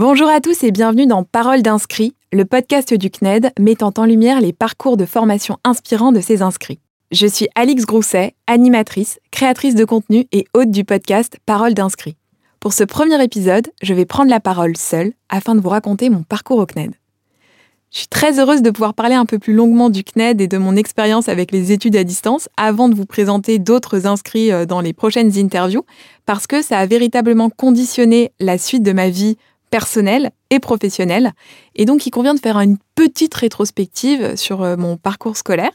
Bonjour à tous et bienvenue dans Parole d'inscrits, le podcast du CNED mettant en lumière les parcours de formation inspirants de ses inscrits. Je suis Alix Grousset, animatrice, créatrice de contenu et hôte du podcast Parole d'inscrits. Pour ce premier épisode, je vais prendre la parole seule afin de vous raconter mon parcours au CNED. Je suis très heureuse de pouvoir parler un peu plus longuement du CNED et de mon expérience avec les études à distance avant de vous présenter d'autres inscrits euh, dans les prochaines interviews, parce que ça a véritablement conditionné la suite de ma vie personnelle et professionnelle. Et donc, il convient de faire une petite rétrospective sur euh, mon parcours scolaire.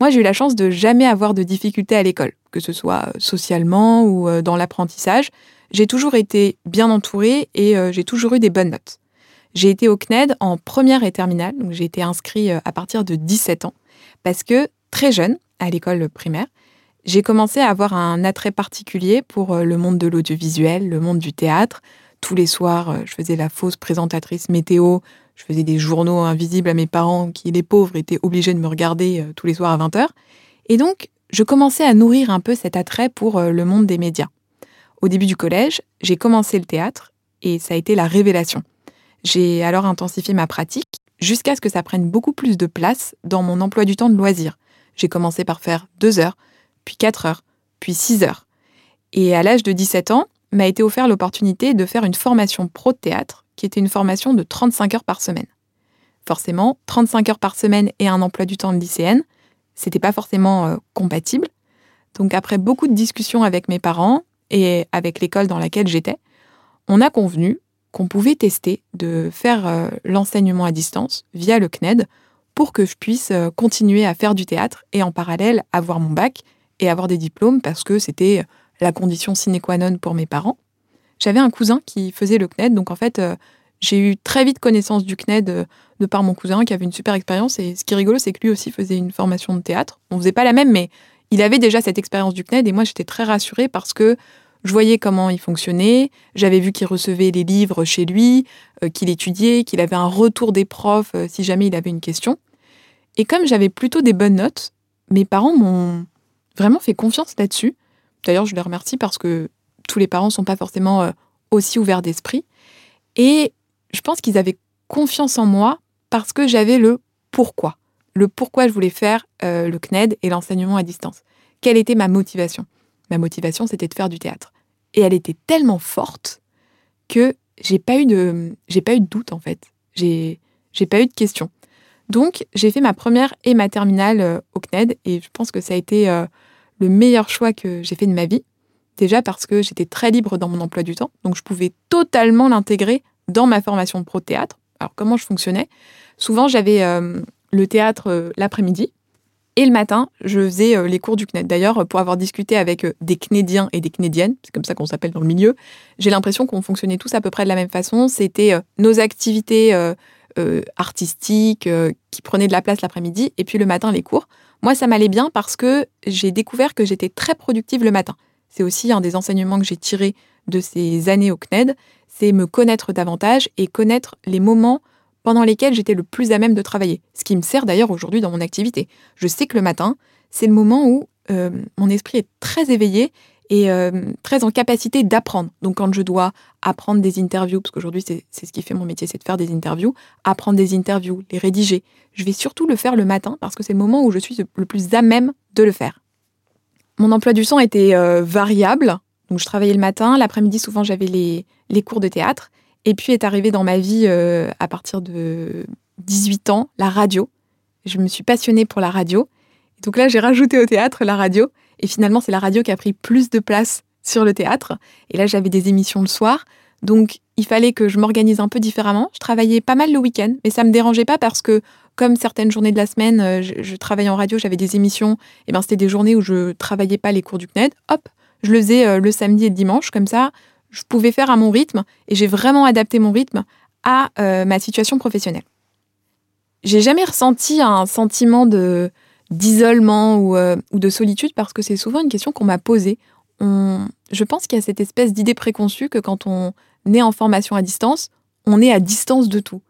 Moi, j'ai eu la chance de jamais avoir de difficultés à l'école, que ce soit euh, socialement ou dans l'apprentissage. J'ai toujours été bien entourée et j'ai toujours eu des bonnes notes. J'ai été au CNED en première et terminale, donc j'ai été inscrit euh, à partir de 17 ans, parce que très jeune, à l'école primaire, j'ai commencé à avoir un attrait particulier pour euh, le monde de l'audiovisuel, le monde du théâtre. Tous les soirs, euh, je faisais la fausse présentatrice météo, je faisais des journaux invisibles à mes parents qui, les pauvres, étaient obligés de me regarder tous les soirs à 20h. Et donc, je commençais à nourrir un peu cet attrait pour le monde des médias. Au début du collège, j'ai commencé le théâtre et ça a été la révélation. J'ai alors intensifié ma pratique jusqu'à ce que ça prenne beaucoup plus de place dans mon emploi du temps de loisir. J'ai commencé par faire deux heures, puis quatre heures, puis six heures. Et à l'âge de 17 ans, m'a été offert l'opportunité de faire une formation pro théâtre, qui était une formation de 35 heures par semaine. Forcément, 35 heures par semaine et un emploi du temps de lycéenne, c'était pas forcément euh, compatible. Donc après beaucoup de discussions avec mes parents et avec l'école dans laquelle j'étais, on a convenu qu'on pouvait tester de faire euh, l'enseignement à distance via le CNED pour que je puisse euh, continuer à faire du théâtre et en parallèle avoir mon bac et avoir des diplômes parce que c'était la condition sine qua non pour mes parents. J'avais un cousin qui faisait le CNED, donc en fait, euh, j'ai eu très vite connaissance du CNED de par mon cousin qui avait une super expérience. Et ce qui est rigolo, c'est que lui aussi faisait une formation de théâtre. On faisait pas la même, mais il avait déjà cette expérience du CNED et moi j'étais très rassurée parce que je voyais comment il fonctionnait, j'avais vu qu'il recevait les livres chez lui, euh, qu'il étudiait, qu'il avait un retour des profs euh, si jamais il avait une question. Et comme j'avais plutôt des bonnes notes, mes parents m'ont vraiment fait confiance là-dessus. D'ailleurs, je les remercie parce que tous les parents ne sont pas forcément euh, aussi ouverts d'esprit. Et je pense qu'ils avaient confiance en moi parce que j'avais le pourquoi. Le pourquoi je voulais faire le CNED et l'enseignement à distance. Quelle était ma motivation? Ma motivation, c'était de faire du théâtre. Et elle était tellement forte que j'ai pas eu de, j'ai pas eu de doute en fait. J'ai, j'ai pas eu de questions. Donc, j'ai fait ma première et ma terminale euh, au CNED et je pense que ça a été euh, le meilleur choix que j'ai fait de ma vie. Déjà parce que j'étais très libre dans mon emploi du temps, donc je pouvais totalement l'intégrer dans ma formation de pro théâtre. Alors, comment je fonctionnais? Souvent, j'avais euh, le théâtre l'après-midi et le matin, je faisais euh, les cours du CNED. D'ailleurs, pour avoir discuté avec euh, des Cnédiens et des Cnédiennes, c'est comme ça qu'on s'appelle dans le milieu, j'ai l'impression qu'on fonctionnait tous à peu près de la même façon. C'était euh, nos activités artistiques qui prenaient de la place l'après-midi, et puis le matin, les cours. Moi, ça m'allait bien parce que j'ai découvert que j'étais très productive le matin. C'est aussi un des enseignements que j'ai tiré de ces années au CNED, c'est me connaître davantage et connaître les moments pendant lesquels j'étais le plus à même de travailler, ce qui me sert d'ailleurs aujourd'hui dans mon activité. Je sais que le matin, c'est le moment où euh, mon esprit est très éveillé et euh, très en capacité d'apprendre. Donc quand je dois apprendre des interviews, parce qu'aujourd'hui c'est ce qui fait mon métier, c'est de faire des interviews, apprendre des interviews, les rédiger, je vais surtout le faire le matin parce que c'est le moment où je suis le plus à même de le faire. Mon emploi du temps était euh, variable, donc je travaillais le matin, l'après-midi souvent j'avais les, cours de théâtre, et puis est arrivée dans ma vie euh, à partir de 18 ans, la radio. Je me suis passionnée pour la radio. Donc là, j'ai rajouté au théâtre la radio. Et finalement, c'est la radio qui a pris plus de place sur le théâtre. Et là, j'avais des émissions le soir. Donc, il fallait que je m'organise un peu différemment. Je travaillais pas mal le week-end, mais ça me dérangeait pas parce que, comme certaines journées de la semaine, euh, je, travaillais en radio, j'avais des émissions. Et ben, c'était des journées où je travaillais pas les cours du CNED. Hop, je le faisais euh, le samedi et le dimanche. Comme ça, je pouvais faire à mon rythme et j'ai vraiment adapté mon rythme à euh, ma situation professionnelle. J'ai jamais ressenti un sentiment de d'isolement ou, euh, ou, de solitude parce que c'est souvent une question qu'on m'a posée. je pense qu'il y a cette espèce d'idée préconçue que quand on est en formation à distance, on est à distance de tout.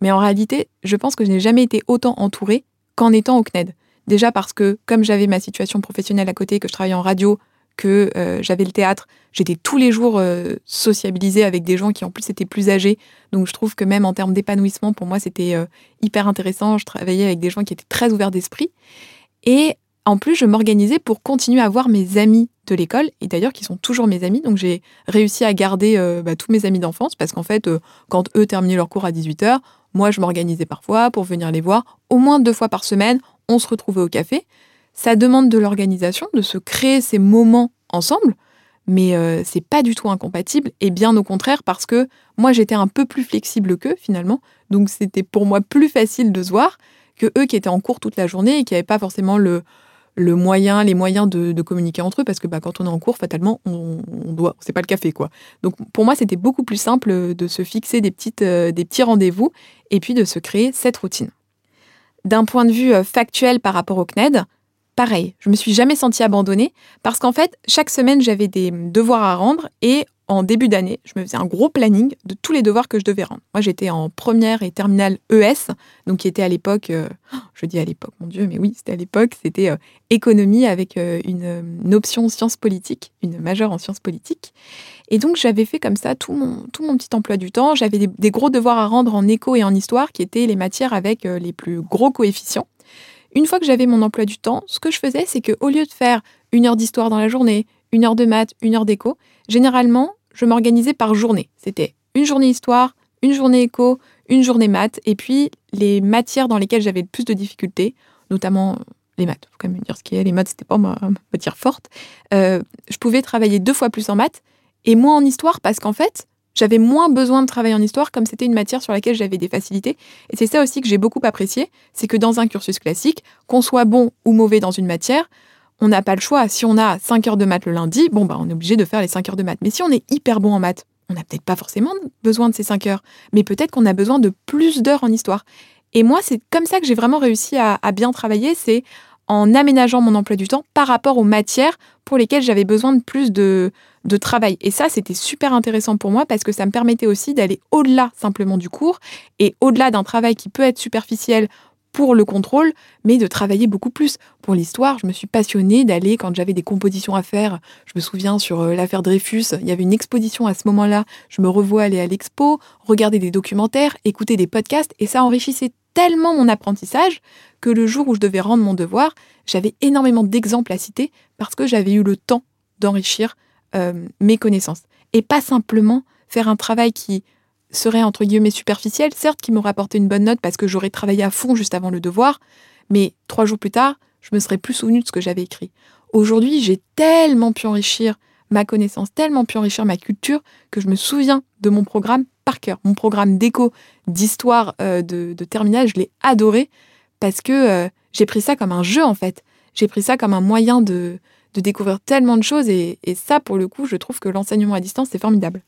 Mais en réalité, je pense que je n'ai jamais été autant entourée qu'en étant au CNED. Déjà parce que, comme j'avais ma situation professionnelle à côté, que je travaillais en radio, que euh, j'avais le théâtre, j'étais tous les jours euh, sociabilisée avec des gens qui en plus étaient plus âgés. Donc je trouve que même en termes d'épanouissement, pour moi, c'était euh, hyper intéressant. Je travaillais avec des gens qui étaient très ouverts d'esprit. Et en plus, je m'organisais pour continuer à voir mes amis de l'école, et d'ailleurs qui sont toujours mes amis. Donc j'ai réussi à garder bah, tous mes amis d'enfance, parce qu'en fait, quand eux terminaient leur cours à 18h, moi je m'organisais parfois pour venir les voir. Au moins deux fois par semaine, on se retrouvait au café. Ça demande de l'organisation, de se créer ces moments ensemble, mais euh, c'est pas du tout incompatible, et bien au contraire, parce que moi j'étais un peu plus flexible qu'eux finalement, donc c'était pour moi plus facile de se voir que eux qui étaient en cours toute la journée et qui n'avaient pas forcément le, le moyen, les moyens de, communiquer entre eux, parce que bah, quand on est en cours, fatalement, on, doit, c'est pas le café, quoi. Donc pour moi, c'était beaucoup plus simple de se fixer des, petites, euh, des petits rendez-vous et puis de se créer cette routine. D'un point de vue euh, factuel par rapport au CNED, pareil, je me suis jamais sentie abandonnée parce qu'en fait, chaque semaine, j'avais des devoirs à rendre et en début d'année, je me faisais un gros planning de tous les devoirs que je devais rendre. Moi, j'étais en première et terminale ES, donc qui était à l'époque, euh, je dis à l'époque, mon Dieu, mais oui, c'était à l'époque, c'était euh, économie avec euh, une, option sciences politiques, une majeure en sciences politiques. Et donc, j'avais fait comme ça tout mon, tout mon petit emploi du temps. J'avais des, des, gros devoirs à rendre en éco et en histoire, qui étaient les matières avec les plus gros coefficients. Une fois que j'avais mon emploi du temps, ce que je faisais, c'est qu'au lieu de faire une heure d'histoire dans la journée, une heure de maths, une heure d'éco, généralement, je m'organisais par journée. C'était une journée histoire, une journée éco, une journée maths, et puis les matières dans lesquelles j'avais le plus de difficultés, notamment les maths. Faut quand même dire ce qu'il y a. Les maths, c'était pas ma, matière forte. Euh, je pouvais travailler deux fois plus en maths et moins en histoire parce qu'en fait, j'avais moins besoin de travailler en histoire comme c'était une matière sur laquelle j'avais des facilités. Et c'est ça aussi que j'ai beaucoup apprécié, c'est que dans un cursus classique, qu'on soit bon ou mauvais dans une matière, on n'a pas le choix. Si on a 5 heures de maths le lundi, bon, bah, on est obligé de faire les 5 heures de maths. Mais si on est hyper bon en maths, on n'a peut-être pas forcément besoin de ces 5 heures, mais peut-être qu'on a besoin de plus d'heures en histoire. Et moi, c'est comme ça que j'ai vraiment réussi à, à bien travailler, c'est en aménageant mon emploi du temps par rapport aux matières pour lesquelles j'avais besoin de plus de, travail. Et ça, c'était super intéressant pour moi parce que ça me permettait aussi d'aller au-delà simplement du cours et au-delà d'un travail qui peut être superficiel pour le contrôle, mais de travailler beaucoup plus. Pour l'histoire, je me suis passionnée d'aller, quand j'avais des compositions à faire, je me souviens sur euh, l'affaire Dreyfus, il y avait une exposition à ce moment-là, je me revois aller à l'expo, regarder des documentaires, écouter des podcasts, et ça enrichissait tellement mon apprentissage que le jour où je devais rendre mon devoir, j'avais énormément d'exemples à citer parce que j'avais eu le temps d'enrichir euh, mes connaissances. Et pas simplement faire un travail qui serait entre guillemets superficiel, certes qui m'aurait apporté une bonne note parce que j'aurais travaillé à fond juste avant le devoir, mais trois jours plus tard, je me serais plus souvenu de ce que j'avais écrit. Aujourd'hui, j'ai tellement pu enrichir ma connaissance, tellement pu enrichir ma culture que je me souviens de mon programme par cœur. Mon programme d'éco, d'histoire euh, de, de terminale, je l'ai adoré parce que euh, j'ai pris ça comme un jeu en fait. J'ai pris ça comme un moyen de, de découvrir tellement de choses et, ça, pour le coup, je trouve que l'enseignement à distance, c'est formidable.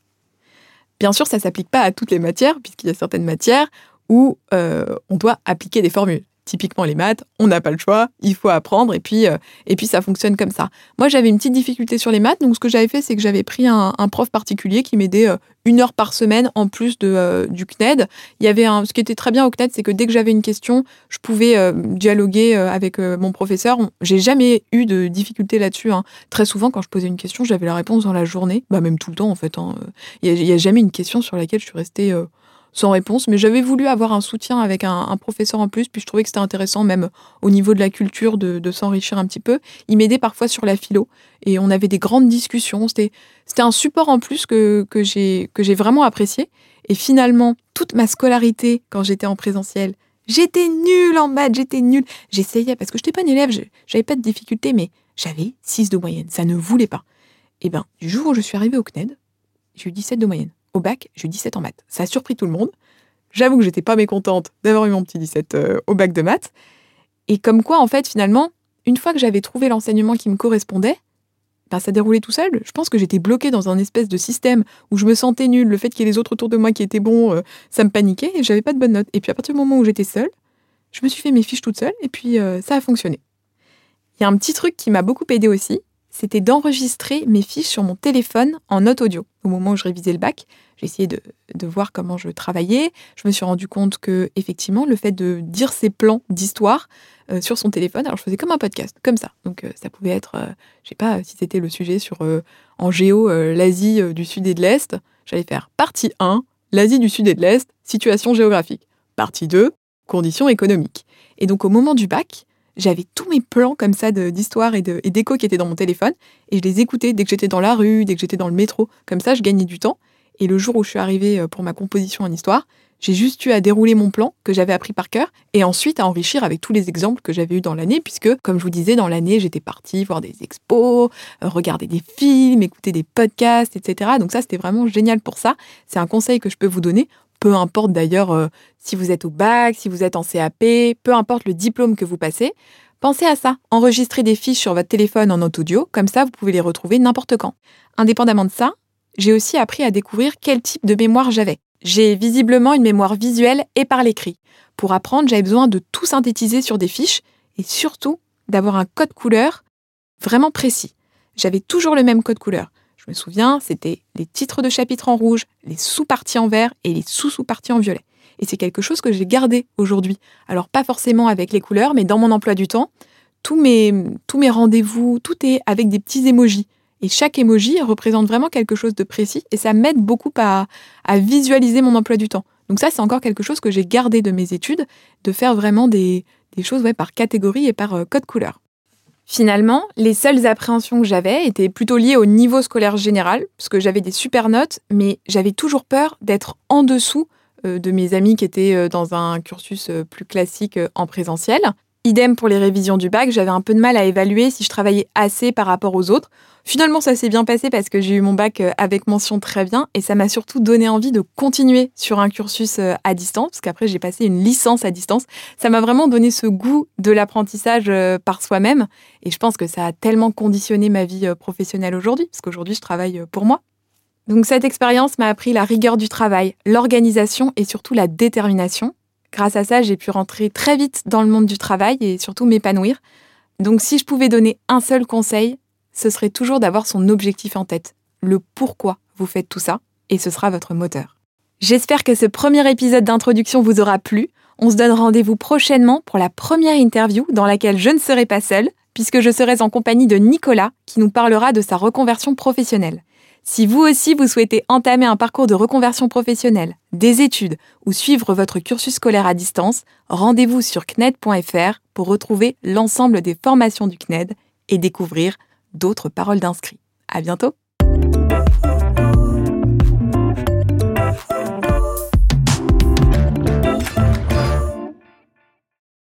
Bien sûr, ça ne s'applique pas à toutes les matières, puisqu'il y a certaines matières où euh, on doit appliquer des formules typiquement les maths, on n'a pas le choix, il faut apprendre et puis, euh, et puis ça fonctionne comme ça. Moi j'avais une petite difficulté sur les maths, donc ce que j'avais fait c'est que j'avais pris un, prof particulier qui m'aidait euh, une heure par semaine en plus de, euh, du CNED. Il y avait un, ce qui était très bien au CNED, c'est que dès que j'avais une question, je pouvais dialoguer avec mon professeur. J'ai jamais eu de difficulté là-dessus. Hein. Très souvent quand je posais une question, j'avais la réponse dans la journée, bah même tout le temps en fait. Hein. Il n'y a, a, jamais une question sur laquelle je suis restée sans réponse, mais j'avais voulu avoir un soutien avec un, professeur en plus, puis je trouvais que c'était intéressant même au niveau de la culture de, s'enrichir un petit peu. Il m'aidait parfois sur la philo et on avait des grandes discussions. C'était, un support en plus que, j'ai, vraiment apprécié. Et finalement, toute ma scolarité, quand j'étais en présentiel, j'étais nulle en maths, j'étais nulle. J'essayais parce que je n'étais pas une élève, j'avais pas de difficultés, mais j'avais 6 de moyenne, ça ne voulait pas. Et bien, du jour où je suis arrivée au CNED, j'ai eu 17 de moyenne. Au bac, j'ai eu 17 en maths. Ça a surpris tout le monde. J'avoue que j'étais pas mécontente d'avoir eu mon petit 17 euh, au bac de maths. Et comme quoi, en fait, finalement, une fois que j'avais trouvé l'enseignement qui me correspondait, ben, ça déroulait tout seul. Je pense que j'étais bloquée dans un espèce de système où je me sentais nulle. Le fait qu'il y ait les autres autour de moi qui étaient bons, euh, ça me paniquait et j'avais pas de bonnes notes. Et puis à partir du moment où j'étais seule, je me suis fait mes fiches toute seule et puis euh, ça a fonctionné. Il y a un petit truc qui m'a beaucoup aidé aussi, c'était d'enregistrer mes fiches sur mon téléphone en note audio. Au moment où je révisais le bac, j'ai essayé de, voir comment je travaillais. Je me suis rendu compte que, effectivement, le fait de dire ses plans d'histoire euh, sur son téléphone, alors je faisais comme un podcast, comme ça. Donc euh, ça pouvait être, je je sais pas si c'était le sujet sur en géo l'Asie du Sud et de l'Est, j'allais faire partie 1, l'Asie du Sud et de l'Est, situation géographique. Partie 2, conditions économiques. Et donc au moment du bac, j'avais tous mes plans comme ça d'histoire et d'écho qui étaient dans mon téléphone et je les écoutais dès que j'étais dans la rue, dès que j'étais dans le métro. Comme ça, je gagnais du temps. Et le jour où je suis arrivée euh, pour ma composition en histoire, j'ai juste eu à dérouler mon plan que j'avais appris par cœur et ensuite à enrichir avec tous les exemples que j'avais eus dans l'année, puisque, comme je vous disais, dans l'année, j'étais partie voir des expos, euh, regarder des films, écouter des podcasts, etc. Donc ça, c'était vraiment génial pour ça. C'est un conseil que je peux vous donner peu importe d'ailleurs euh, si vous êtes au bac, si vous êtes en CAP, peu importe le diplôme que vous passez, pensez à ça. Enregistrez des fiches sur votre téléphone en audio, comme ça vous pouvez les retrouver n'importe quand. Indépendamment de ça, j'ai aussi appris à découvrir quel type de mémoire j'avais. J'ai visiblement une mémoire visuelle et par l'écrit. Pour apprendre, j'avais besoin de tout synthétiser sur des fiches et surtout d'avoir un code couleur vraiment précis. J'avais toujours le même code couleur. Souviens, c'était les titres de chapitres en rouge, les sous-parties en vert et les sous-sous-parties en violet. Et c'est quelque chose que j'ai gardé aujourd'hui. Alors pas forcément avec les couleurs, mais dans mon emploi du temps, tous mes, tous mes rendez-vous, tout est avec des petits émojis. Et chaque émoji représente vraiment quelque chose de précis et ça m'aide beaucoup à, visualiser mon emploi du temps. Donc ça, c'est encore quelque chose que j'ai gardé de mes études, de faire vraiment des, choses par catégorie et par euh, code couleur. Finalement, les seules appréhensions que j'avais étaient plutôt liées au niveau scolaire général, parce que j'avais des super notes, mais j'avais toujours peur d'être en dessous euh, de mes amis qui étaient euh, dans un cursus euh, plus classique en présentiel. Idem pour les révisions du bac, j'avais un peu de mal à évaluer si je travaillais assez par rapport aux autres. Finalement, ça s'est bien passé parce que j'ai eu mon bac euh, avec mention très bien et ça m'a surtout donné envie de continuer sur un cursus euh, à distance parce qu'après j'ai passé une licence à distance. Ça m'a vraiment donné ce goût de l'apprentissage euh, par soi-même et je pense que ça a tellement conditionné ma vie professionnelle aujourd'hui parce qu'aujourd'hui je travaille pour moi. Donc cette expérience m'a appris la rigueur du travail, l'organisation et surtout la détermination Grâce à ça, j'ai pu rentrer très vite dans le monde du travail et surtout m'épanouir. Donc si je pouvais donner un seul conseil, ce serait toujours d'avoir son objectif en tête, le pourquoi vous faites tout ça, et ce sera votre moteur. J'espère que ce premier épisode d'introduction vous aura plu. On se donne rendez-vous prochainement pour la première interview dans laquelle je ne serai pas seule, puisque je serai en compagnie de Nicolas qui nous parlera de sa reconversion professionnelle. Si vous aussi vous souhaitez entamer un parcours de reconversion professionnelle, des études ou suivre votre cursus scolaire à distance, rendez-vous sur CNED.fr pour retrouver l'ensemble des formations du CNED et découvrir d'autres paroles d'inscrits. À bientôt!